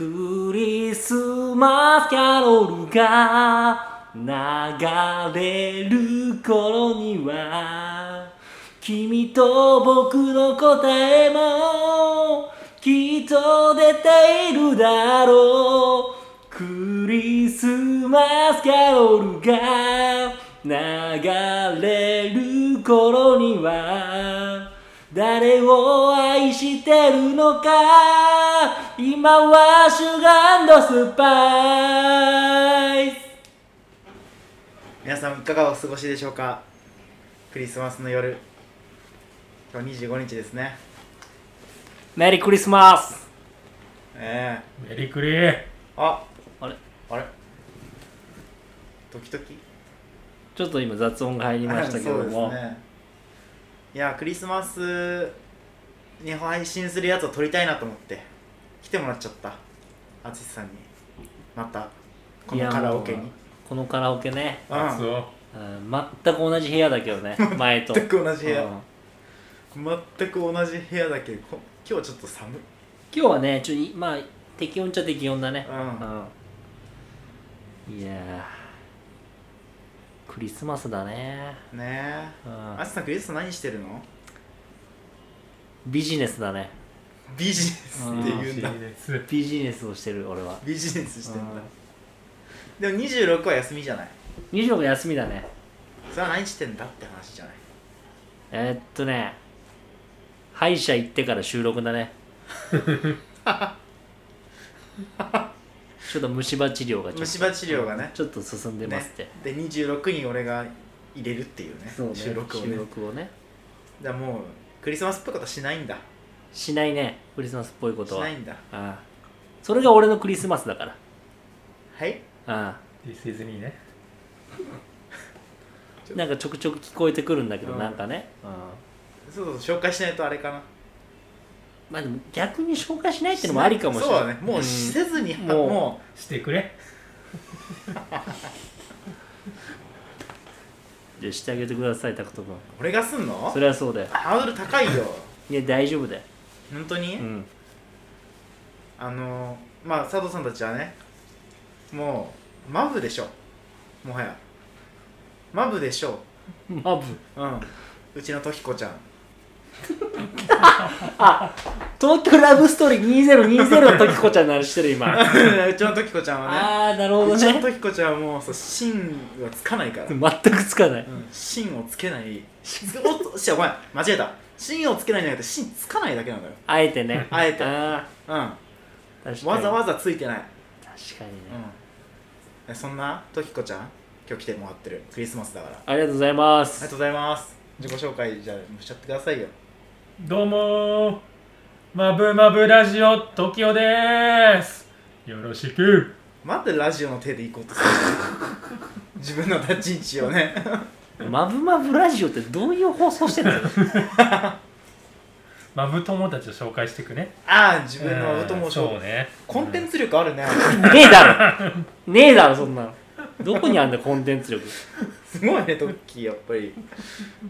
クリスマスキャロルが流れる頃には君と僕の答えもきっと出ているだろう。クリスマスキャロルが流れる頃には誰を愛してるのか。今はシュガースパイス。皆さんいかがお過ごしでしょうか？クリスマスの夜。今日25日ですね。メリークリスマスえ。メリクリえあ。あれ？あれ？時々？ちょっと今雑音が入りましたけど そうですも、ねいやクリスマスに配信するやつを撮りたいなと思って来てもらっちゃった。淳さんに。またこのカラオケに。このカラオケね、うん。熱をうん全く同じ部屋だけどね 前と。全く同じ部屋。うん。全く同じ部屋だけどこ今日はちょっと寒い。今日はねちょいまあ適温っちゃ適温だね。うん。うん。いやークリスマスだね。ねえ。うん。淳さんクリスマス何してるの？ビジネスだね。ビジネスって言うんだ。ビジネスをしてる俺は。ビジネスしてんだ。でも26は休みじゃない？26が休みだね。それは何してんだって話じゃない？えーっとね。歯医者行ってから収録だね ちょっと虫歯治療がちょっと。虫歯治療がね。ちょっと進んでますって、ね。で26に俺が入れるっていうね。そうね。収録をね。収録をね。じゃあもうクリスマスっぽいことはしないんだ。しないね。クリスマスっぽいことは。しないんだ。ああ。それが俺のクリスマスだから。はい？あ This is me ね。あなんかちょくちょく聞こえてくるんだけど、うんなんかね、うん、そうそう。紹介しないとあれかなまあでも逆に紹介しないってのもありかもしれない。そうだね。もうせずに、もう。もしてくれ。じゃあしてあげてくださいタクト君。う俺がすんの？それはそうだよ。ハードル高いよ。いや大丈夫だよ。本当に、うん。あのまあ佐藤さんたちはねもうマブでしょ。もはや。マブでしょ。マブ。うん。うちのときこちゃん東京ラブストーリー2020の時子ちゃんの話してる今。うちのときこちゃんはね。ああなるほどうちのねときこちゃんはもうそう芯はつかないから、全くつかない。うん、芯をつけない。おっとしゃごめん間違えた。芯をつけないんじゃなくて芯つかないだけなのよ。あえてね。あえて。あうん。わざわざついてない。確かにね、うん。そんなときこちゃん？今日来てもらってる。クリスマスだから。あありがとうございまりすがとうございます。自己紹介じゃあしちゃってくださいよどうもー。まぶまぶラジオ TOKIO でーす。よろしく。なんでラジオの手で行こうとする。の 自分の立ち位置をね。マブマブラジオってどういう放送してるの？まぶ友達を紹介してくね。ああ自分のお供うんそうね。コンテンツ力あるね。ねえだろ。ねえだろそんなのどこにあんだよコンテンツ力？すごいねトッキーやっぱり。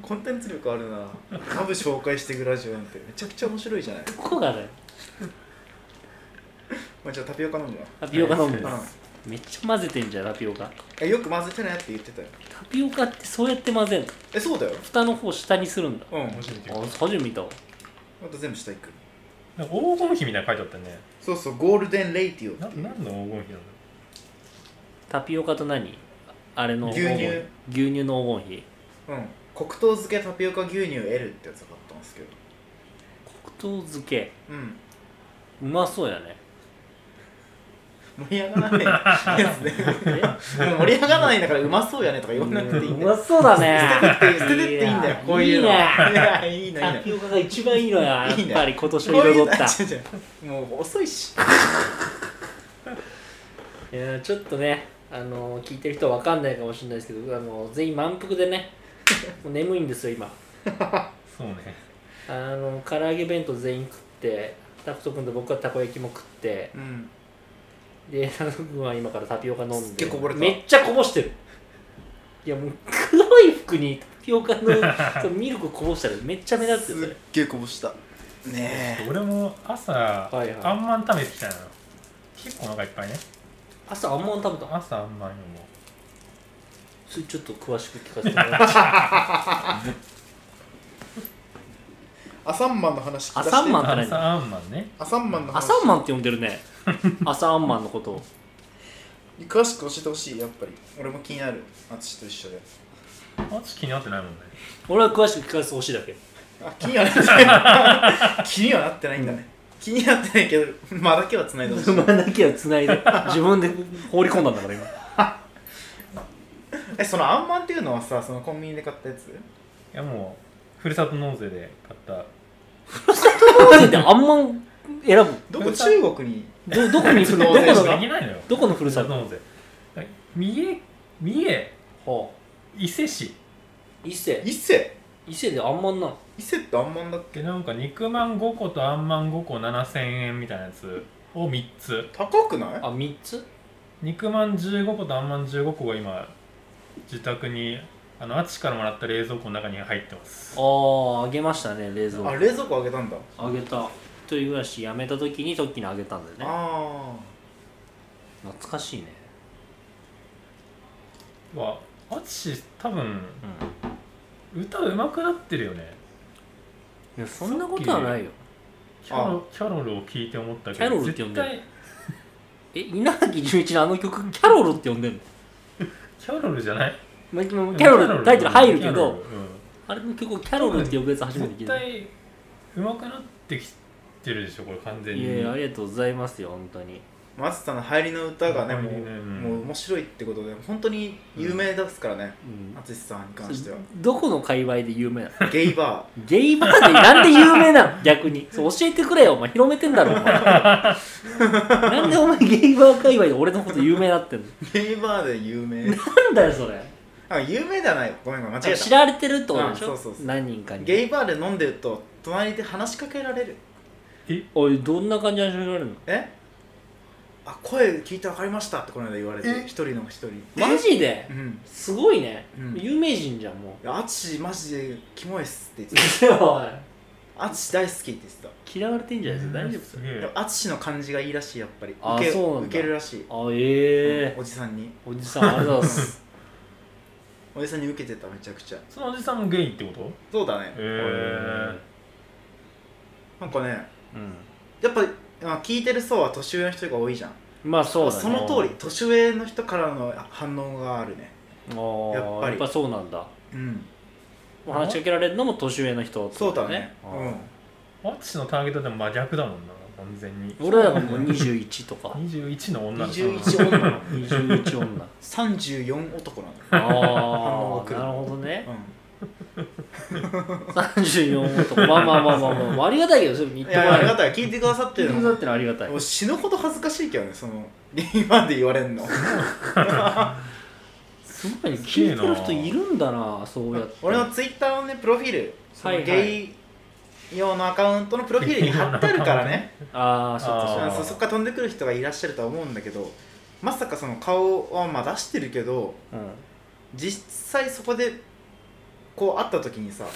コンテンツ力あるな。マブ紹介していくラジオなんてめちゃくちゃ面白いじゃない？どこがだよ？まあ、じゃあタピオカ飲むわ。タピオカ飲むうん。めっちゃ混ぜてんじゃんタピオカ。えよく混ぜてないって言ってたよ。タピオカってそうやって混ぜんの？えそうだよ。蓋の方下にするんだ。うん初めてあ初めて見た。わまた全部下行く。黄金比みたいなの書いてあったね。そうそうゴールデンレイティオな何の黄金比なんだタピオカと何？あれの牛乳。牛乳の黄金比。うん。黒糖漬けタピオカ牛乳 L ってやつがあったんですけど。黒糖漬け。うん。うまそうやね。盛り上がらない。やつね盛り上がらないんだからうまそうやねとか言わなくていいんだよ。うまそうだね。捨てて捨ててっていいんだよ。こういうの。いいねいやいいのいいの。タピオカが一番いいのややっいいね。ぱり今年をこういう彩った違う違う。もう遅いし。いやちょっとねあの聞いてる人は分かんないかもしれないですけどあの全員満腹でね もう眠いんですよ今。そうね。あの唐揚げ弁当全員食ってタクト君と僕はたこ焼きも食ってうん。でタクト君は今からタピオカ飲んすっげでえこぼれた。めっちゃこぼしてる。いやもう黒い服にタピオカの そのミルクこぼしたらめっちゃ目立つよそれ。げえこぼした。ね俺も朝、いはい。あんまん食べてきたのよ。結構お腹いっぱいね朝あんまん食べた？朝あんまりもそれちょっと詳しく聞かせてもらって。アサンマンの話聞かせて。アサンマンって何？朝あんまんね。アサンマンの話。アサンマンって呼んでるね。アサンマンのことを。詳しく教えてほしいやっぱり。俺も気になる。淳と一緒で。あち気になってないもんね。俺は詳しく聞かせてほしいだけ。あ気にはなってない。気にはなってないんだね、気になってないけど間だけは繋いでほしい。馬だけは繋いで自分で放り込んだんだから今。えそのあんまんっていうのはさそのコンビニで買ったやつ？いやもうふるさと納税で買った。当然であんまん選ぶ？どこ中国に？どどこにふるどこのきないのよどこのふるさと？納税。三重？三重？は伊勢市。あ伊勢。伊勢？伊勢であんまんな。の伊勢ってあんまんだっけ？でなんか肉まん5個とあんまん5個7000円みたいなやつ。を3つ。高くない？あ三つ？肉まん15個とあんまん15個が今自宅にあのあっちからもらった冷蔵庫の中に入ってます。あああげましたね冷蔵庫。あ冷蔵庫あげたんだ。あげた。一人暮らし辞めた時にトッキーにあげたんだよね。あ懐かしいね。わあっち多分うん歌うまくなってるよね。いやそんなことはないよ。キャロキャロルを聞いて思ったけどキャロルって呼んでる絶対え稲垣潤一のあの曲キャロルって呼んでんの？キャロルじゃない？まあキャロルタイトル入るけどうん。あれの曲をキャロルって呼ぶやつ初めて聞いた。絶対うまくなってきてるでしょこれ完全に。いやありがとうございますよ本当に。あ松さんの入りの歌がねもうもう面白いってことで本当に有名ですからねうん。淳さんに関しては。どこの界隈で有名なの？ゲイバゲイバーでなんで有名なの？逆に。そう教えてくれよ。お前広めてんだろお前。なんでお前ゲイバー界隈で俺のこと有名になってんの？ーゲイバーで有名。なんだよそれ。あ有名ではない。ごめんごめん間違え知たられてるってことでしょ？うんそうそうそう。何人かに。ゲイバーで飲んでると隣で話しかけられる。おいどんな感じで話しかけられるの？え？あ声聞いて分かりましたってこの間言われてえ？一人の一人マジで？うん。すごいね、うん。有名人じゃんもいや淳マジでキモいっすって言ってた。う おい。淳大好きって言ってた。嫌われてんじゃないですか？大丈夫すげえでも淳の感じがいいらしいやっぱり。あ受けそうなんだ。受けるらしい、あええ。おじさんに。おじさんありがとうございます。おじさんに受けてためちゃくちゃ。そのおじさんもゲイってこと？そうだね。へえ。なんかねうん。やっぱあ聞いてる層は年上の人が多いじゃんまあそうだね。その通り年上の人からの反応があるね。あーやっぱり。やっぱそうなんだ。うん。お話しかけられるのも年上の人ってことそうだね。あー。あっちのターゲットでも真逆だもんな完全に。俺らがもう21とか。21の女の子。21女なの21女。34男なの。ああなるほどね。う34男まあまあまあまあまあありがたいけどそれ言ってもらえるがたい。聞いてくださってるの。聞いてくださっての。はありがたいもう死ぬほど恥ずかしいけどねそのゲイバーで言われんの。すごいね聞いてる人いるんだなそうやって。俺のツイッターのねプロフィール。そのゲイ用のアカウントのプロフィールに貼ってあるからね。ああそっかそっか飛んでくる人がいらっしゃるとは思うんだけどまさかその顔はまあ出してるけどうん。実際そこでこう会った時にさ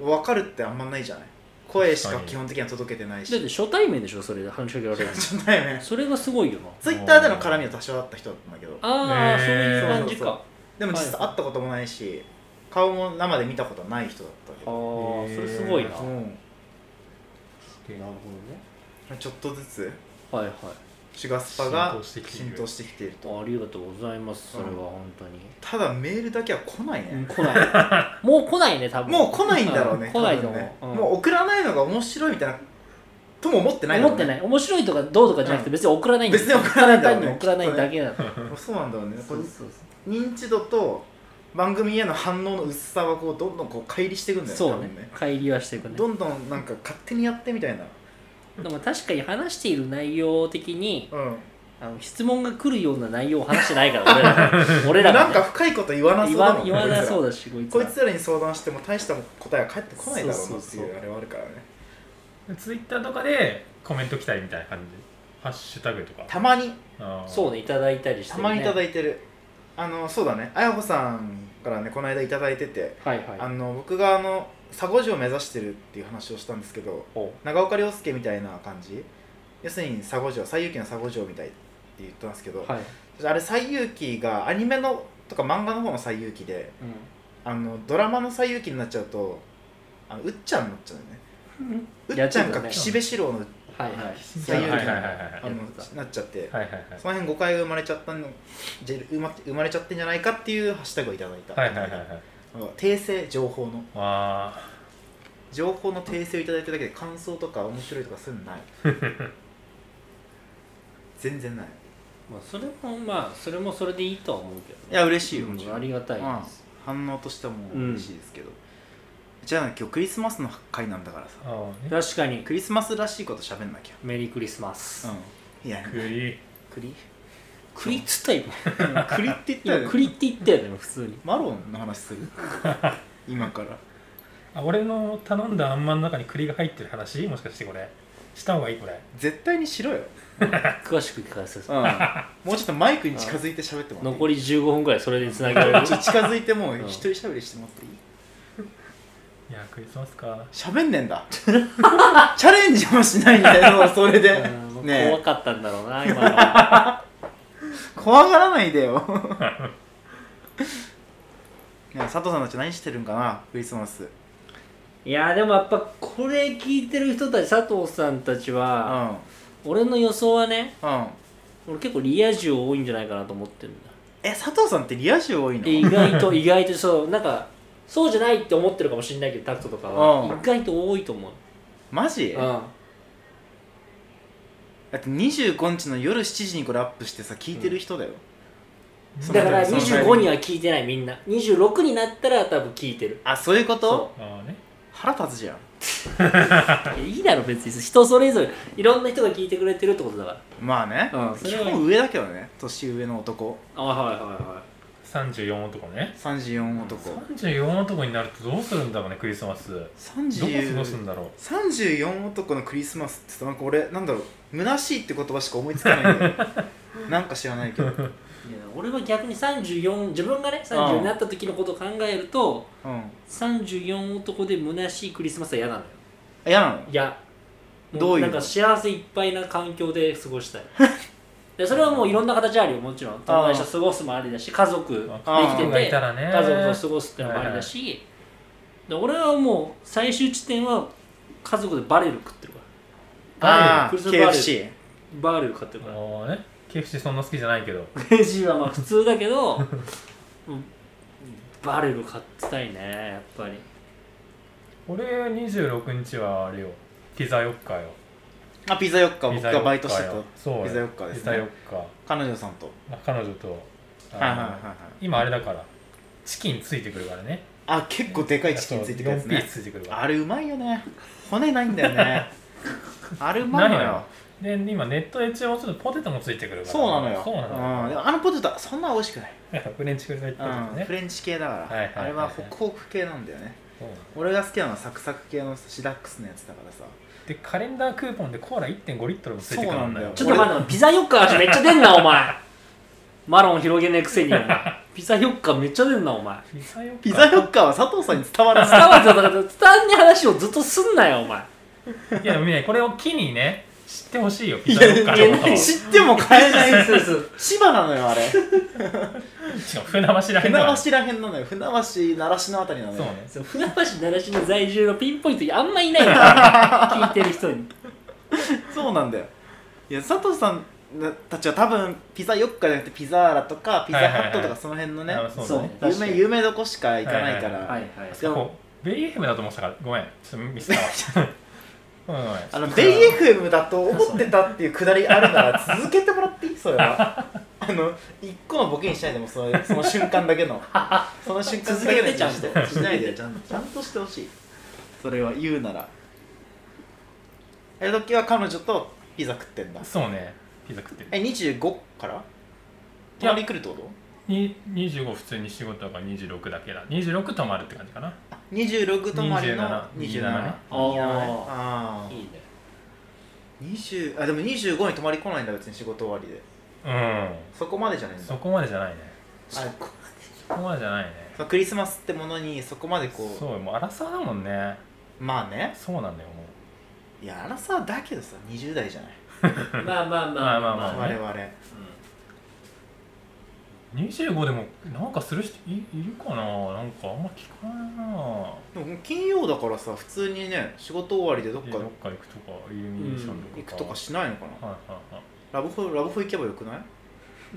分かるってあんまないじゃない？声しか基本的には届けてないだっして初対面でしょ？それで話しかけられるのちょっとだよねそれがすごいよな。ツイッターでの絡みは多少あった人だったんだけど。ああ、そういう感じか。でも実際会ったこともないし顔も生で見たことない人だったけああどそれすごいな、なるうんほどね。ちょっとずつ。はいはいシュガスパが浸透してきている。浸透してきていると。ありがとうございます。それは本当に、ただメールだけは来ないね、うん来ない。もう来ないね多分。もう来ないんだろうねん来ないと思う、多分ね。うん。もう送らないのが面白いみたいなとも思ってない思ってない。面白いとかどうとかじゃなくて別に送らないんだよ別に送らないんだね。単に送らないだけなの。そうなんだろうね。これそうそうそう。認知度と番組への反応の薄さはこうどんどんこう乖離していくんだよそうね。多分ね。乖離はしていくね。どんどんなんか勝手にやってみたいなでも確かに話している内容的にうん。あの質問が来るような内容を話してないから俺ら 俺らなんか深いこと言わなそう言だもんわ言わなそうだだしこいつら。こいつらに相談しても大した答えは返ってこないだろうなっていうあれはあるからね。ツイッターとかでコメント来たりみたいな感じ。ハッシュタグとか。たまに。そうねいただいたりしてるね。たまにいただいてる。あのそうだね。あやほさんからねこの間いただいてて。はいあはい。の僕があの佐護寺を目指してるっていう話をしたんですけどお長岡亮介みたいな感じ？要するに佐護城西遊記の佐護城みたいって言ってますけど、はい、あれ西遊記がアニメのとか漫画の方の西遊記であのドラマの西遊記になっちゃうとあのうっちゃんになっちゃうよね。うっちゃんか岸辺四郎の西遊記のはいはいはいはい。あのなっちゃってはいはいはい。その辺誤解が生まれちゃったの生ま生まれちゃってんじゃないかっていうハッシュタグをいただいた、はいはいはいはい訂正情報の。あ情報の訂正をいただいただけで感想とか面白いとかそういうのない。全然ない。まあそれもまあそれもそれでいいとは思うけどいや嬉しいようんもちろん。ありがたいうん。です反応としてはもう嬉しいですけど、じゃあ今日クリスマスの回なんだからさ。ね確かに。クリスマスらしいこと喋んなきゃ。メリークリスマス。うん。いや栗栗栗っつった今 栗って言ったよね。今栗って言ったよね普通に。マロンの話する？今から。あ俺の頼んだあんまんの中に栗が入ってる話？もしかしてこれ。した方がいいこれ。絶対にしろよ、詳しく聞かせて。うん、もうちょっとマイクに近づいて喋ってもらっていい？残り15分ぐらいそれでつなげられるちょっと近づいてもううん。一人喋りしてもらっていい？いやクリスマスか。喋んねんだ。チャレンジもしないんだよそれで。うん。ねえ怖かったんだろうな今の。は怖がらないでよ。ね佐藤さんたち何してるんかなクリスマス。いやでもやっぱこれ聞いてる人たち佐藤さんたちうん。は、俺の予想はねうん。俺結構リア充多いんじゃないかなと思ってるんだ。え佐藤さんってリア充多いの？で意外と 意外とそうなんかそうじゃないって思ってるかもしれないけどタクトとかはうん。意外と多いと思う。マジ？うんだって25日の夜7時にこれアップしてさ聞いてる人だよ、そのだからその25には聞いてないみんな。26になったら多分聞いてる。あそういうこと？そああね。腹立つじゃん。いやいいだろ別に。人それぞれ。いろんな人が聞いてくれてるってことだかまあね、うん。基本上だけどね。年上の男。らあはいはいは34男ね。34男。34男になるとどうするんだろうねクリスマス。どこ過ごすん30だろう。34男のクリスマスってさなんか俺なんだろう虚しいって言葉しか思いつかないんだよ なんか知らないけど。うんいいや俺は逆に34自分がね30になった時のことを考えると34男で虚しいクリスマスは嫌なのよ。嫌なの？いや。どういうの？なんか幸せいっぱいな環境で過ごしたい でそれはもういろんな形あるよ。もちろん。友達と過ごすもありだし家族できててたらね。家族と過ごすってのもありだし、で俺はもう最終地点は家族でバレル食ってるから。ああクリスバーレル KFC バレル買ってるから。ね。KFC そんな好きじゃないけど。レジはまあ普通だけど うんバレル買ってたいねやっぱり。俺26日はあれよ。ピザ4日よあピザ4日僕ピザがバイトしてた。よそうピザ4日ですね。ピザ4日彼女さんと。あ彼女と。はいはいはいはい。今あれだからチキンついてくるからね。あ結構でかいチキンついてくるやつ4ピーねいてくるあれうまいよね。骨ないんだよね。あれうまいのよ。で今ネットで注文するとポテトもついてくるから。そうなのよ。そうなのんでもあのポテトそんな美味しくない、フレンチクルポテトうん。ねフレンチ系だから、はいはいあれはホクホク系なんだよね。俺が好きなのはサクサク系のシダックスのやつだからさでカレンダークーポンでコーラ1.5リットルもついてくるんだよ。ちょっと待ってピザ4日味めっちゃ出んなお前。マロン広げねえくせにお前。ピザ4日めっちゃ出んなお前。ピザ4日ピザヨッカーは佐藤さんに伝わら伝ないわってたから伝わんねえ話をずっとすんなよお前。いやでもねこれを機にね知ってほしいよピザ4日のこと。を知っても買えないそうそう。千葉なのよあれ。しかも船橋らへん船だから橋らへんなのよ船橋習志のあたりなのよ。そうね。そう船橋習志野在住のピンポイントあんまいないから 聞いてる人に。そうなんだよ。いや佐藤さんたちは多分ピザ4日じゃなくてピザーラとかピザハットとかその辺のねあそうだね。有名有名どこしか行かないから、はいはいはい。でもベイ FM だと思ってたからごめん。ちょっとミスったわ ごめんごめんあのベイ FM だと思ってたっていうくだりあるなら続けてもらっていい？それは。あの一個のボケにしないでもそのその瞬間だけの。その瞬間だけの続けてちゃんと。しないでちゃんとちゃんとしてほしい。それは言うなら。え時は彼女とピザ食ってんだ。そうね。ピザ食ってる。え25から？泊まり来るってこと？に25普通に仕事が26だけだ。26泊まるって感じかな。26泊まりの27 27ね。あーあ20あでも25に泊まり来ないんだ別に仕事終わりで。うん。そこまでじゃないんだ。そこまでじゃないね。あそこまでじゃないね。そのクリスマスってものにそこまでこう。そうもう荒さだもんね。まあね。そうなんだよもいやアラサーだけどさ20代じゃない。まあまあまあまあまあ。まあ我々25でもなんかする人いいるかな？なんかあんま聞かないな。でも金曜だからさ普通にね仕事終わりでどっかどっか行くとかイルミネーションとか。行くとかしないのかな？はいはいはい。ラブホラブホ行けばよくない？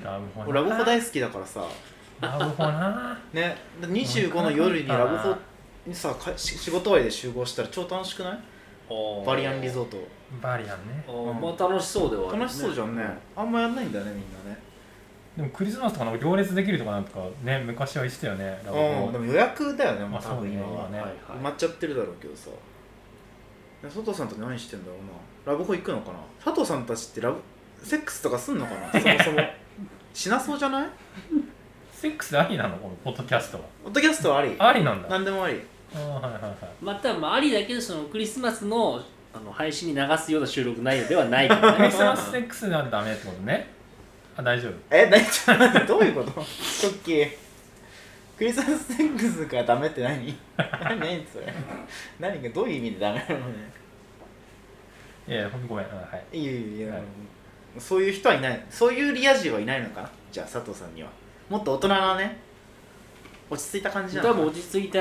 ラブホラブホ大好きだからさ。ラブホな。ね。25の夜にラブホにさかし仕事終わりで集合したら超楽しくない？バリアンリゾート。バリアンね。あーまあ楽しそうではあるね。楽しそうじゃんね。あんまやんないんだよねみんなねでもクリスマスとかなんか行列できるとかなんとかね昔は言ってたよね。ラブホうんでも予約だよねまあ多分今はね。はいはい。埋まっちゃってるだろうけどさ。佐藤さんと何してんだろうな。ラブホ行くのかな。佐藤さんたちってラブセックスとかすんのかな？そもそも。しなそうじゃない？セックスありなの？このポッドキャストは。ポッドキャストはあり。ありなんだ。何でもあり。あーはいはいはい。またまあありだけどそのクリスマスのあの配信に流すような収録内容ではないからね。クリスマスセックスはダメってことねあ大丈夫。え何ちょっと待ってどういうこと？トッキー。クリスマスセックスがダメって何？何 何それ？何がどういう意味でダメなのね？いやいやほんとごめん。あはい。いやいやいや、はいそういう人はいない。そういうリア充はいないのか？なじゃあ佐藤さんには。もっと大人なね落ち着いた感じなの多分落ち着いた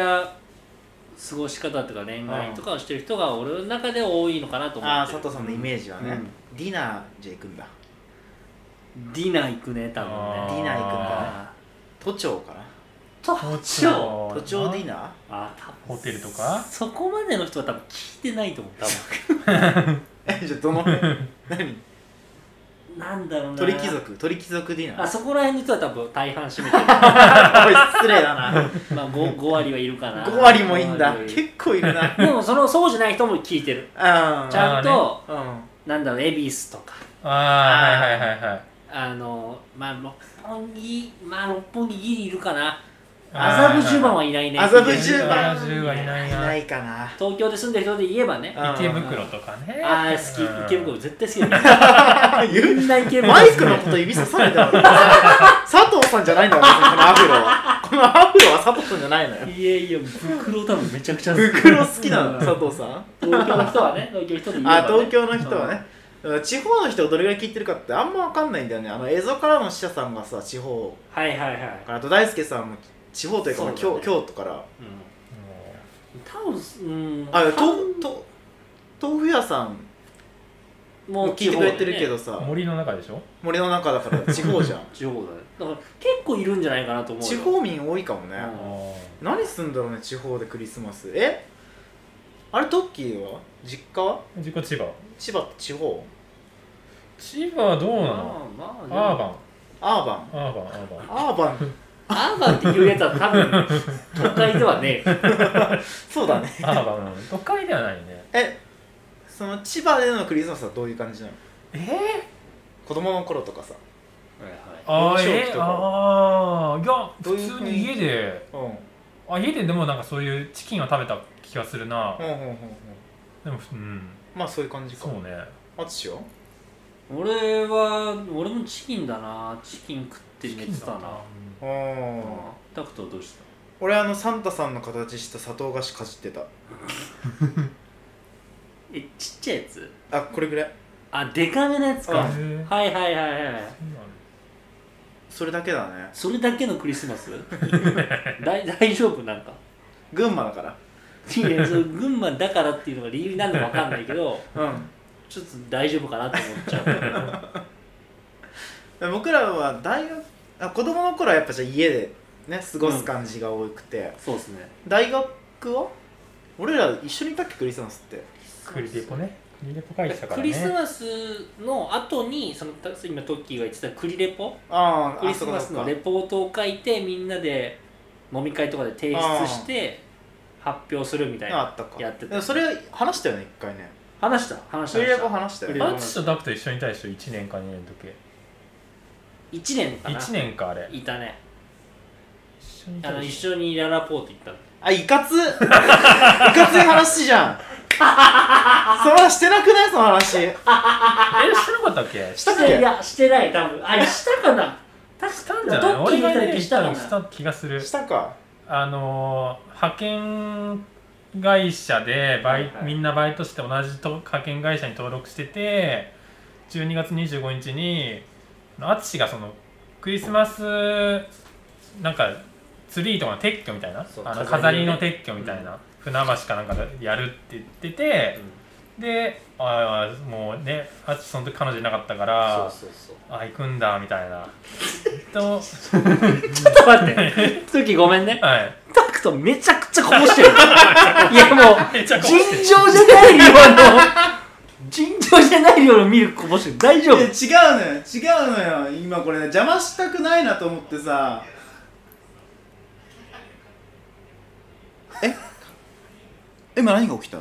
過ごし方とか恋愛とかをしてる人が俺の中では多いのかなと思ああって。る佐藤さんのイメージはね、うん。ディナーじゃ行くんだディナー行くね多分あね。ディナー行くんだ都庁かな。都都庁。庁都庁ディナ？ーあ多分ホテルとか？そこまでの人は多分聞いてないと思う多分。えじゃあどの辺？何？なんだろうな。鳥貴族？鳥貴族ディナ？ーあそこら辺の人は多分大半占めてる。失礼だな。まあ 5, 5割はいるかな。5割もいいんだ。5割。はい結構いるな。るでもそのそうじゃない人も聞いてる。あちゃんと、うん。なんだろう恵比寿とか。ああはいはいはいはいあのまあ六本木まあ六本木ギリいるかな。麻布十番はいないね。麻布十番。麻布十番いないな。いないかな。東京で住んでる人で言えばね。あ池袋とかね。ああ好きうん。池袋絶対好きだよ 言う。みんな池袋マイクのこと指さされても佐藤さんじゃないんだよ。別にこのアフロは。このアフロは佐藤さんじゃないのよ。いやいや袋多分めちゃくちゃ好き。袋好きなのうん佐藤さん。東京の人はね。東京の人で言えば、ね、あ東京の人はね、だから地方の人がどれぐらい聞いてるかってあんま分かんないんだよね。あの映像からの記者さんがさ地方。はいはいはい、からあと大輔さんも地方というか、そうだね。京京都から。うん、多分うん。あとと豆腐屋さんもも聞いてくれてるけど地さ、森の中でしょ？森の中だから地方じゃん。地方だね。だから結構いるんじゃないかなと思うよ。地方民多いかもね、うん。何すんだろうね地方でクリスマス。え？あれトッキーは？実家は？実家千葉。千葉って地方？千葉はどうなの？まあまあアーバン。アーバン。アーバンアーバン。アーバン。アーバンっていうやつは多分 都会ではねえ。そうだね。アーバンうん都会ではないね。えその千葉でのクリスマスはどういう感じなの？え？子供の頃とかさ。あーえ幼少期とかあーいや普通に家で。うんうん。あ家ででもなんかそういうチキンを食べた気がするな。うんうんうんでもうん。まあそういう感じか。そうね。あつしは俺は俺もチキンだな。チキン食って寝てたな。ううん。ん。タクトはどうした？俺あのサンタさんの形した砂糖菓子かじってた。えちっちゃいやつ？あこれぐらい。あデカめのやつか。はいはいはいはいそれだけだね。それだけのクリスマス？大大丈夫なんか？群馬だから。いやその群馬だからっていうのが理由になるのか分かんないけど。うんちょっと大丈夫かなと思っちゃう。僕らは大学あ子供の頃はやっぱじゃあ家でね過ごす感じが多くて、そうですね。大学は？俺ら一緒にいたっけクリスマスって。クリレポねクリレポ書いてたからクねリスマスの後にそのた今トッキーが言ってたクリレポ。ああクリスマスのレポートを書いてみんなで飲み会とかで提出して発表するみたいな。ああったか。やってた。それ話したよね一回ね話した話した。クリレポ話したよ。アツとダクと一緒にいたでしょ1年か2年の時。1年かな。1年かあれ。いたね。一緒にいあの一たでしょ。緒にララポート行ったの。あいかつ いかつい話じゃん。その話してなくない？その話。えしてなかったっけ？したっいやいけやしてない多分。あしたかな。確したんじゃない？俺がねみたいにしたのした気がする。したか。あのー派遣会社でバイ、はいはい。みんなバイトして同じと派遣会社に登録してて12月25日に淳がそのクリスマスなんかツリーとかの撤去みたいな？あの飾りのね。飾りの撤去みたいな、船橋かなんかでやるって言ってて、でああもうね淳その時彼女いなかったからそうそうそう。あ行くんだみたいな。とちょっと待って時ごめんね。はい。タクトめちゃくちゃこぼしてる。いやもう尋常じゃない量の尋常じゃない量のミルクこぼしてる。大丈夫。いや違うのよ違うのよ。今これね邪魔したくないなと思ってさ。え今何が起きた？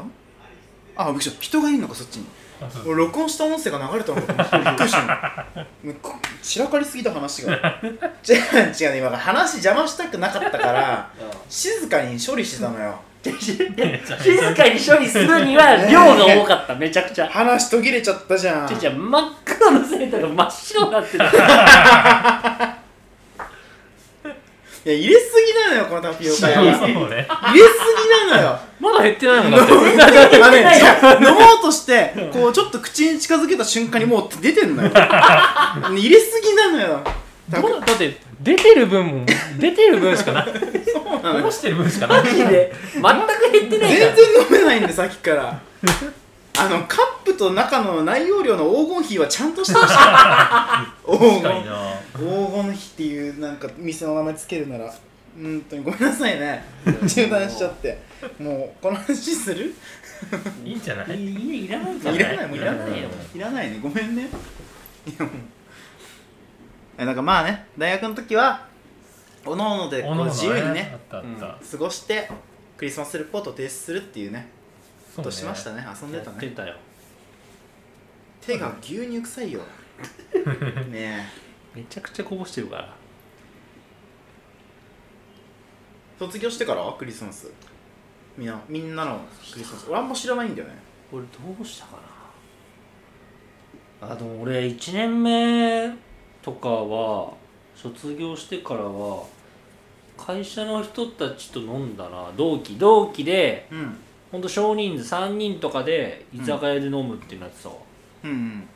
あびっくりした。人がいるのかそっちに。俺録音した音声が流れたのかと思ってびっくりした もうこ散らかりすぎた話が。違う違うね今話邪魔したくなかったから静かに処理してたのよ。静かに処理するには量が多かっためちゃくちゃ。話途切れちゃったじゃん。ちょちょ真っ黒のセーターが真っ白になってるいや入れすぎなのよこのタピオカ屋は入れすぎなのよ。まだ減ってないもんだってあね、飲もうとしてこうちょっと口に近づけた瞬間にもう出てんのよ。入れすぎなのよ。だって出てる分も出てる分しかない。そうなのよ。こぼしてる分しかない。マジで。全く減ってない全から然飲めないんでさっきからあのカップと中の内容量の黄金比はちゃんとしてほしい黄確か金黄金比っていうなんか店の名前つけるなら本当にごめんなさいね。中断しちゃって。もうこの話する？いいんじゃない？いいいらないからい。らないもういらないよ。よ。いらないね。ごめんね。いやもう。えなんかまあね大学の時はおのおのでこう自由にねあったあった、過ごしてクリスマスレポートを提出するっていうねことしましたね。遊んでたね。やってたよ。手が牛乳臭いよ。ねえ。めちゃくちゃこぼしてるから。卒業してから？クリスマス。みんなみんなのクリスマス。俺あんま知らないんだよね。俺どうしたかな。あでも俺1年目とかは卒業してからは会社の人たちと飲んだな。同期同期でうんほんと少人数3人とかで居酒屋で飲むっていうのやってたわ、うんうん。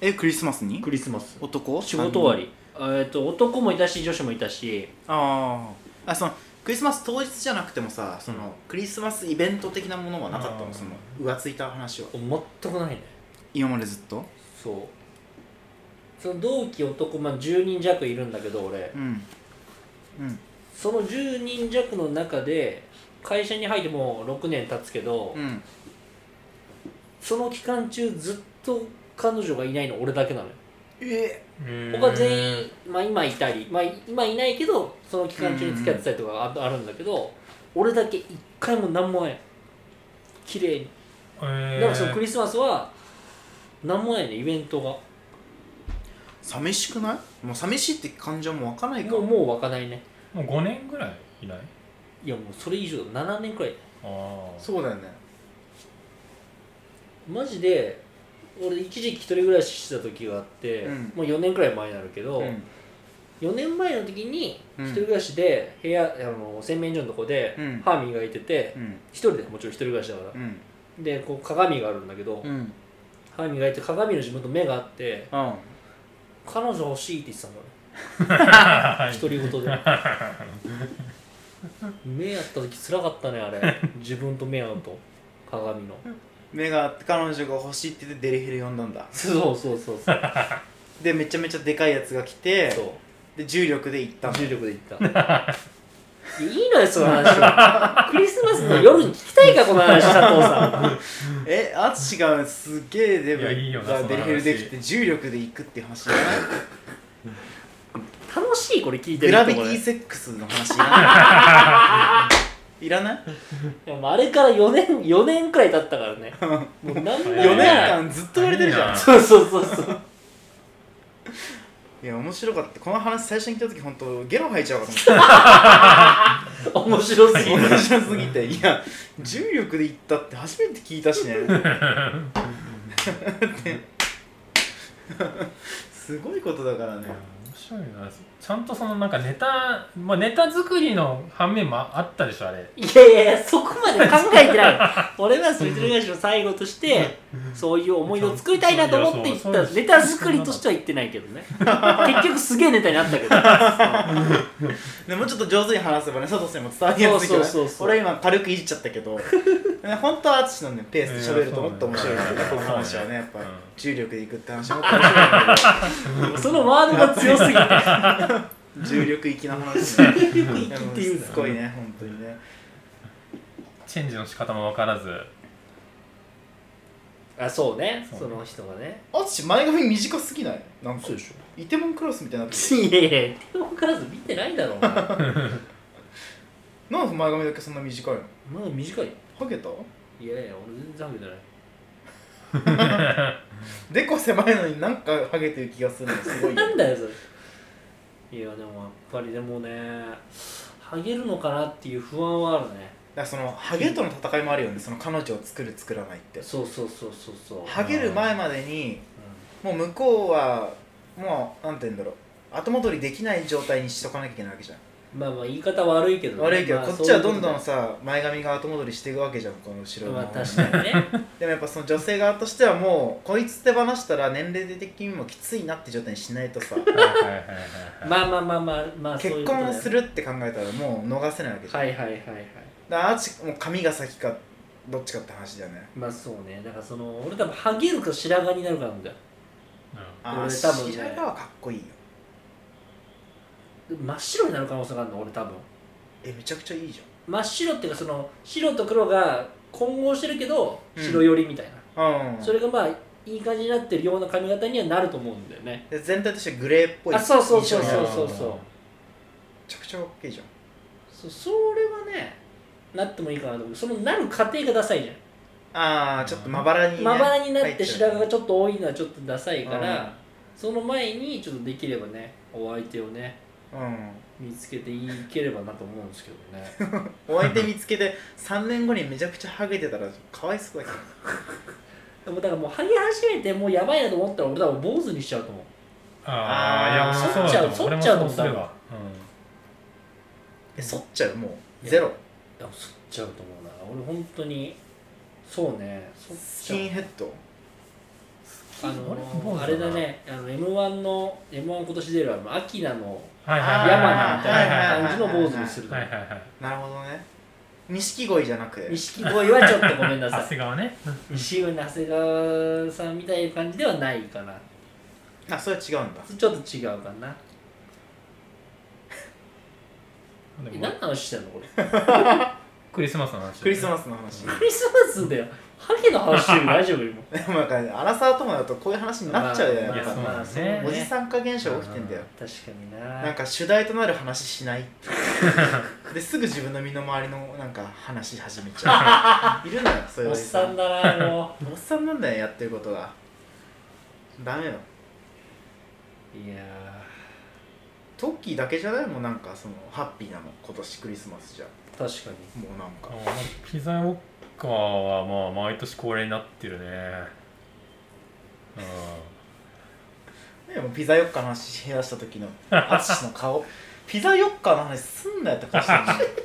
えクリスマスに？クリスマス。男？仕事終わり。えっと男もいたし女子もいたし。あー。あそのクリスマス当日じゃなくてもさその、クリスマスイベント的なものはなかったの？その浮ついた話は。全くないね。今までずっと？そう。その同期男、まあ、10人弱いるんだけど俺。うん。うん。その10人弱の中で会社に入ってもう6年経つけど、うん。その期間中ずっと彼女がいないの俺だけなのよ。え。他全員、まあ、今いたり、まあ、今いないけどその期間中に付き合ってたりとかがああるんだけど俺だけ一回も何もない綺麗に。えだからそのクリスマスは何もないねイベントが。寂しくない？もう寂しいって感情も湧かないか。もうもう湧かないね。もう5年ぐらいいない？いやもうそれ以上だ。7年くらい。ああそうだよね。マジで俺一時期一人暮らししてた時があって、うん。もう4年くらい前になるけど、うん。4年前の時にうん。一人暮らしで部屋、あの洗面所のとこでうん。歯磨いててうん。一人でもちろん一人暮らしだから。う、ん。でこう鏡があるんだけど、うん。歯磨いて鏡の自分と目があってうん。彼女欲しいって言ってたんだね。独り言で 目合った時つらかったねあれ。自分と目合うと。鏡の。目があって彼女が欲しいって言ってデリヘル呼んだんだ。そうそうそうそう。でめちゃめちゃでかいやつが来てそう。で重力で行ったんだ重力で行った。いいのよその話は。クリスマスの夜に聞きたいかこの話佐藤さん。え淳がすげえデブがデリヘルできて重力で行くっていう話じゃない？楽しいこれ聞いてグる人これラビティセックスの話 いらない？いらない？でもあれから4年4年くらい経ったからね。もう何も。4年間ずっと言われてるじゃん。そうそうそうそう。いや面白かった。この話最初に聞いた時本当ゲロ吐いちゃうかと思っ 面白すぎるた面白すぎて。いや重力で行ったって初めて聞いたしね。すごいことだからね白いな。ちゃんとそのなんかネタ、まあ、ネタ作りの反面もあったでしょあれ。いやいやいやそこまで考えてない。俺はスリトル返しの最後としてそういう思い出を作りたいなと思って言ったネタ作りとしては言ってないけどね。結局すげえネタになったけど。でもうちょっと上手に話せばね佐藤さんにも伝わりやすいけど、ね。そうそうそうそう。俺今軽くいじっちゃったけど。ね本当は淳のねペースで喋るともっと面白いんだ。よねこの話はねやっぱうん重力でいくって話も面白いんだ。けどそのワードが強すぎて 重力行きの話。ね重力行きっていうすごいね本当にね。チェンジの仕方も分からず。あそうね。その人がね。淳前髪短すぎない？なんか。そうでしイテモンクラスみたいになってる。いやいやテレビクラス見てないだろお前。なんで前髪だけそんな短いの？まだ短い。ハゲた？いやいや俺全然ハゲてない。でこ狭いのになんかハゲてる気がするのすごいよ。なんだよそれいやでもやっぱりでもねハゲるのかなっていう不安はあるね。だからそのハゲとの戦いもあるよね。その彼女を作る作らないって。そうそうそうそうそう。ハゲる前までにもう向こうはもうなんて言うんだろう。後戻りできない状態にしとかなきゃいけないわけじゃんまあまあ言い方悪いけどね、悪いけど、まあこっちはどんどんそさ前髪が後戻りしていくわけじゃんこの後ろの、まあ確かにね。でもやっぱその女性側としてはもうこいつ手放したら年齢的にもきついなって状態にしないとさ。はいはいはいはい まあまあまあまあまあ結婚するって考えたらもう逃せないわけじゃん、はいはいはいはい。だからあっちもう髪が先かどっちかって話だよね。まあそうね。だからその俺多分ハゲるか白髪になるかなんだよ。ああ俺多分ね。白髪はかっこいいよ真っ白になる可能性があるの俺多分。えめちゃくちゃいいじ真っ白っていうかその白と黒が混合してるけどうん。白寄りみたいな、ゃんうんそれがまあいい感じになってるような髪型にはなると思うんだよね。で全体としてグレーっぽいあそうそうそうそうそう。そうめちゃくちゃかっこいいじゃん。そそれはねなってもいいかなと思う。そのなる過程がダサいじゃん。ああちょっとまばらに、ね、まばらになって白髪がちょっと多いのはちょっとダサいから、うん。その前にちょっとできればねお相手をねうん見つけていければなと思うんですけどね。お相手見つけて3年後にめちゃくちゃハゲてたらかわいそうだけど。でもだからもうハゲ始めてもうやばいなと思ったら俺多分坊主にしちゃうと思う。ああいやそうだと思う。そっちゃうそうするわえ剃っちゃう？もうゼロ。いやそっちゃうと思うな。俺本当にそうね。そっスちゃう。キンヘッド？あのあれ？だね。あの m 1の m 1今年出るあのアキナのはいはい山名みたいな感じの坊主にする。のはいはいはい。なるほどね。錦鯉じゃなくて。錦鯉はちょっとごめんなさ長谷川ね。い錦鯉の長谷川さんみたいな感じではないかな。あそれは違うんだ。ちょっと違うかな。え何の話してんのこれ？クリスマスの話クリスマスの話。クリスマスだよハゲの話してる大丈夫今。でもなんかねアラサー友だとこういう話になっちゃうよねまあやっぱいやそうだね。まあそうねおじさん化現象起きてんだよ。確かにななんか主題となる話しない。ですぐ自分の身の回りのなんか話し始めちゃう。いるのよそういうおじさん。だなもおっさんなんだよやってることがダメよ。ういやトッキーだけじゃないもんなんかそのハッピーなの今年クリスマスじゃ。ー確かに。もうなんか。あーピザウォッカーはまあ毎年恒例になってるね。うでもピザヨッカの話し出した時の淳の顔。ピザヨッカの話すんなよって顔してる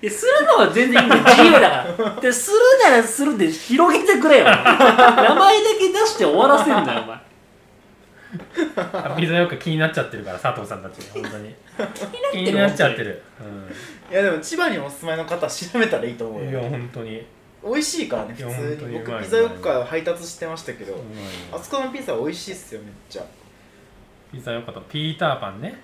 いやするのは全然いいんだよ自由だから。でするならするで広げてくれよ。名前だけ出して終わらせんだよお前んピザウォッカー気になっちゃってるから佐藤さんたち。本当に。気になっちゃってる、いやでも千葉にお住まいの方は調べたらいいと思う、うんよ。いや本当に。美味しいからね普通に。僕ピザヨッカ配達してましたけど。あそこのピザ美味しいっすよめっちゃ。ピザウォッカーとピーターパンね。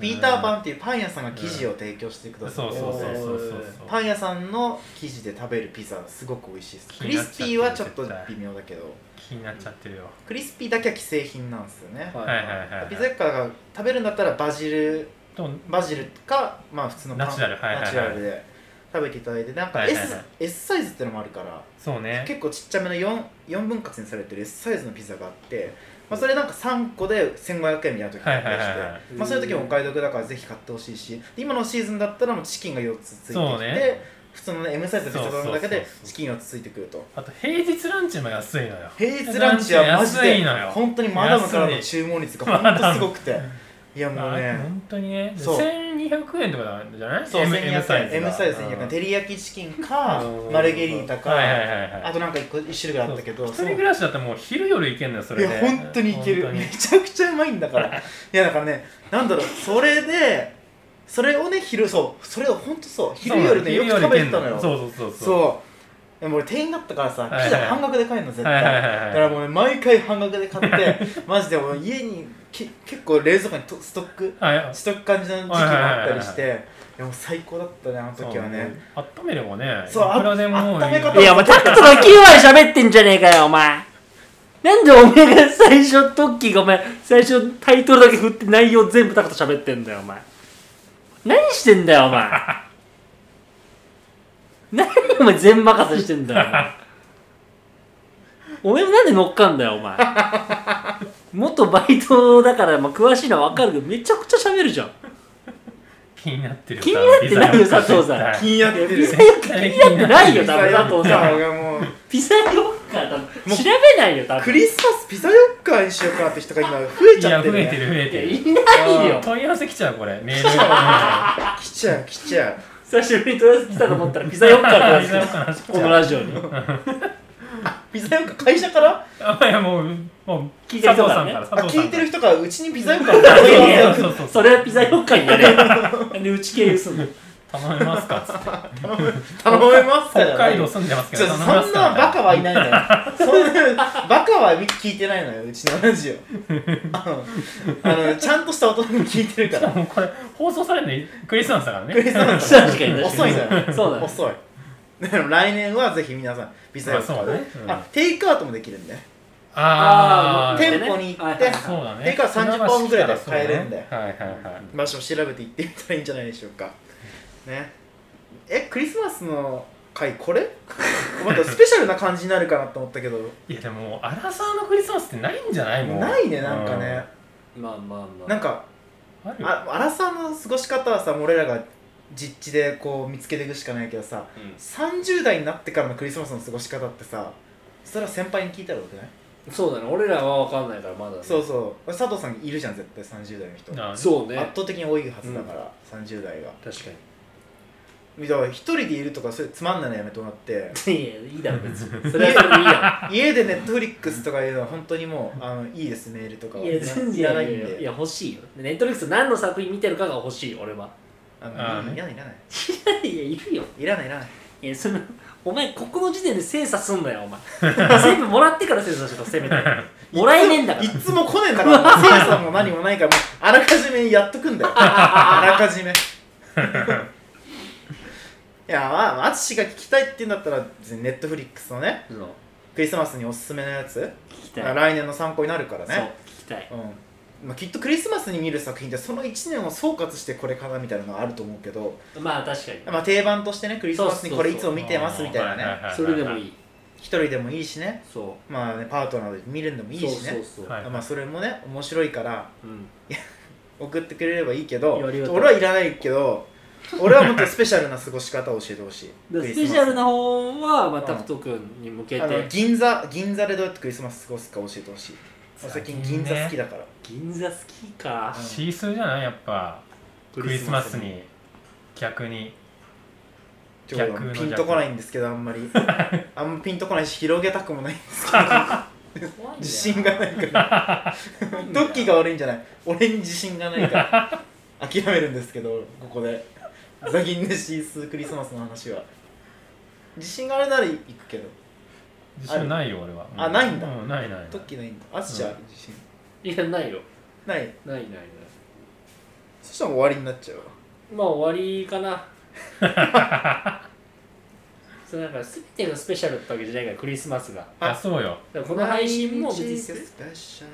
ピーターパンっていうパン屋さんが生地を提供してくださそうってそうそうそうそう。パン屋さんの生地で食べるピザすごく美味しいです。気クリスピーはちょっと微妙だけど気になっちゃってるよ、クリスピーだけは既製品なんですよね。ははいはいはい。はいピザヨッカが食べるんだったらバジル。とバジルかまあ普通のパン。ナチュラル。はいはいはい。ナチュラルで食べていただいてなんかはい S,、はいはい。S サイズってのもあるから。そうね。結構ちっちゃめの 4, 4分割にされてる S サイズのピザがあって、まあ、それなんか3個で1500円みたいな時があったりして、はいはい。はいはいまあ、そういう時もお買い得だからぜひ買ってほしいしで今のシーズンだったらもうチキンが4つついてきて、そうね普通のね M サイズと別物だけでそう。そうそうそう資金はついてくると。あと平日ランチも安いのよ。平日ランチはマジで安いのよ。本当にマダムからの注文率が本当すごくて。いやもうあね。本当にね。そう。1200円とかじゃない？そう M, 1200 M サイ円ズ M サイズ1200円。照り焼きチキンかマルゲリータか。はいはいはいはい。あとなんか一個一種類あったけど一人暮らしだったらもう昼夜行けんのよそれで。いや本当にいける。めちゃくちゃうまいんだから。いやだからねなんだろうそれでそれをね昼そうそれを本当そう昼夜ねよく食べてたのよ。そうそうそうそう。でも俺店員だったからさピザ半額で買えるの絶対。だからもうね毎回半額で買って マジでもう家にけ結構冷蔵庫にとストックはい。しとく感じの時期もあったりしていやもう最高だったねあの時はね。そう温めればねそういくらでもあ温め方いや、お前、タクトの9割喋ってんじゃねえかよ、お前。なんでお前が最初、トッキーがお前、最初タイトルだけ振って内容全部タクト喋ってんだよ、お前。何してんだよ、お前。何お前全任せしてんだよ、お前。お前なんで乗っかんだよ、お前。元バイトだから、まあ、詳しいのは分かるけど、めちゃくちゃ喋るじゃん。気になってる気になってないよ佐藤さん気になってる気になってないよ、多分、佐藤さん。ピっか多分調べないよ多分。クリスマスピザ4日にしようかなって人が今増えいちゃってる、ね、や増えてる増えてる。いないよ。問い合わせ来ちゃうこれ。メール。来ちゃう来ちゃう久しぶりに問い合わせ来たと思ったらピザよっかって話ピザよっかの話来ちゃう。このラジオに。ピザ4日会社から？あいやもうもう聞いてる人からね。あ佐藤さん聞いてる人がうちにピザ4日いやいやそうそうそう。それはピザよっかにやれなんでうち経由すんの頼めますか？っつって頼めますか？北海道住んでますけちょそど頼めますんなバカかはいないんだよ。そんなバカは聞いてないのようちのラジオ。あのあのちゃんとした大人に聞いてるから。もうこれ放送されるのクリスマスだからね。クリスマス確かに確かに。遅いのよそうだね。遅い。だから来年はぜひ皆さんピザ4日で、まあそうね。うん。あテイクアウトもできるんでああー店舗に行ってはいはいはい。そうだね。定価30%ぐらいで買えるんではいはいはい。場所を調べて行ってみたらいいんじゃないでしょうかね。えクリスマスの回これ？またスペシャルな感じになるかなと思ったけど。いやでもアラサーのクリスマスってないんじゃないもうないねなんかね、まあまあまあ。なんかうんあアラサーの過ごし方はさ俺らが実地でこう見つけていくしかないけどさうん。30代になってからのクリスマスの過ごし方ってさそれは先輩に聞いたらよくない、そうだね。俺らは分かんないからまだね。そうそう。佐藤さんいるじゃん絶対30代の人。なそうね。圧倒的に多いはずだから、30代が確かだから一人でいるとかそれつまんないのやめてもらって。に いやいいだろ別に。それはそれでいいや家でネットフリックスとかいうのは本当にもうあのいいですメールとかは。いや全いらないん然いや欲しいよ。ネットフリックス何の作品見てるかが欲しい俺は。あのいいらない。いらない。いやいるよ。いらないいらない。いやそのお前ここの時点で精査すんなよお前。全部もらってから精査しろせめて。もらえねえんだから。いつも来ねえんだから精査も何もないからもうあらかじめやっとくんだよ。あらかじめいやまあ淳が聞きたいって言うんだったらネットフリックスのねそう。クリスマスにおすすめのやつ聞きたい。来年の参考になるからそうね聞きたい。うん。まあ、きっとクリスマスに見る作品ってその1年を総括してこれかなみたいなのがあると思うけど、まあ確かに。まあ、定番としてねクリスマスにこれいつも見てますみたいなね。はいそれでもい。い一人でもいいしね。そまあねパートナーで見るのもういいしね。そうそうそう。はいまあそれもね面白いからうん。送ってくれればいいけどいやあり。がとう俺はいらないけど俺はもっとスペシャルな過ごし方を教えてほしい。スペシャルな方は、まあ、タクト君に向けあのて銀座銀座でどうやってクリスマス過ごすか教えてほしい。最近銀座好きだから。銀座好きか。うん。シースーじゃない？やっぱクリスマスに逆に。逆のピンとこないんですけどあんまり。あんまピンとこないし広げたくもない。んですけど自信がないから。ドッキーが悪いんじゃない？俺に自信がないから。諦めるんですけどここでザギンネシースクリスマスの話は。自信があるなら行くけど。自信ないよ俺は。あないんだ。うないないドッキーないんだ。あっちゃん。自信。いやないよ。ない？ないないない。そしたら終わりになっちゃうわ。まあ終わりかな。そうなんか全てがスペシャルってわけじゃないからクリスマスが。あそうよ。この配信も別に毎日がスペシャル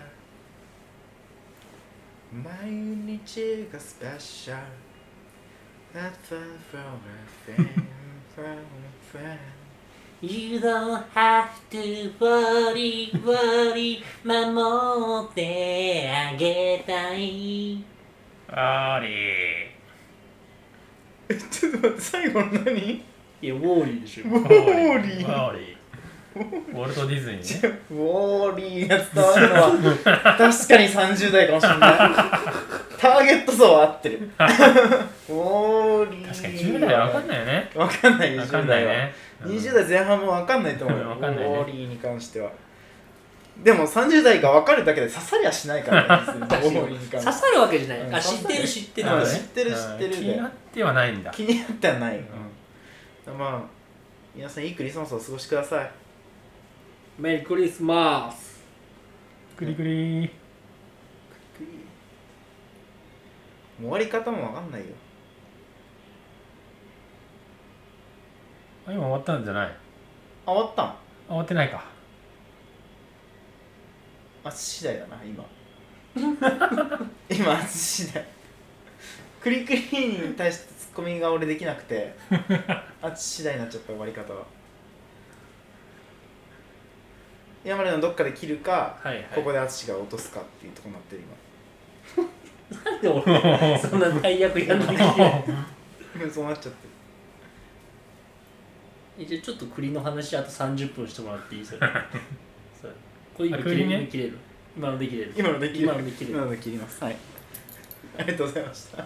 毎日がスペシャル Not far from a friend from a friend You don't have to worry, worry 守ってあげたいあーりえちょっと待って最後の何い いやウォーリーでしょウォーリーウォーリー ウォルト・ディズニーね。ウォーリーが伝わるのは確かに30代かもしれない。ターゲット層は合ってる。ウォーリー。確かに10代は分かんないよね。わかんないよ分か10代は、んないね。20代前半もわかんないと思うよ。わかんないね。ウォーリーに関しては。でも30代が分かるだけで刺さりゃしないからね。別に。ウォーリーに関して刺さるわけじゃない、うんあ知ってる知ってるね。知ってる知ってる気になってはないんだ。気になってはない、うん。まあ皆さんいいクリスマスをお過ごしくださいメリークリスマス。クリクリ。終わり方もわかんないよ。あ今終わったんじゃない？あ終わったん？あ終わってないか。あ次第だな今。今あ次第クリクリに対してツッコミが俺できなくて あ次第になっちゃった終わり方は山根のどっかで切るか、はいはい。ここで淳が落とすかっていうとこになってるなんで俺そんな大役やんなきゃそうなっちゃって。一応ちょっと栗の話あと30分してもらっていい？それ。それこれ今切れね切れる。今ので切れる。今ので切る。今ので切れる。今ので切ります。はい。ありがとうございました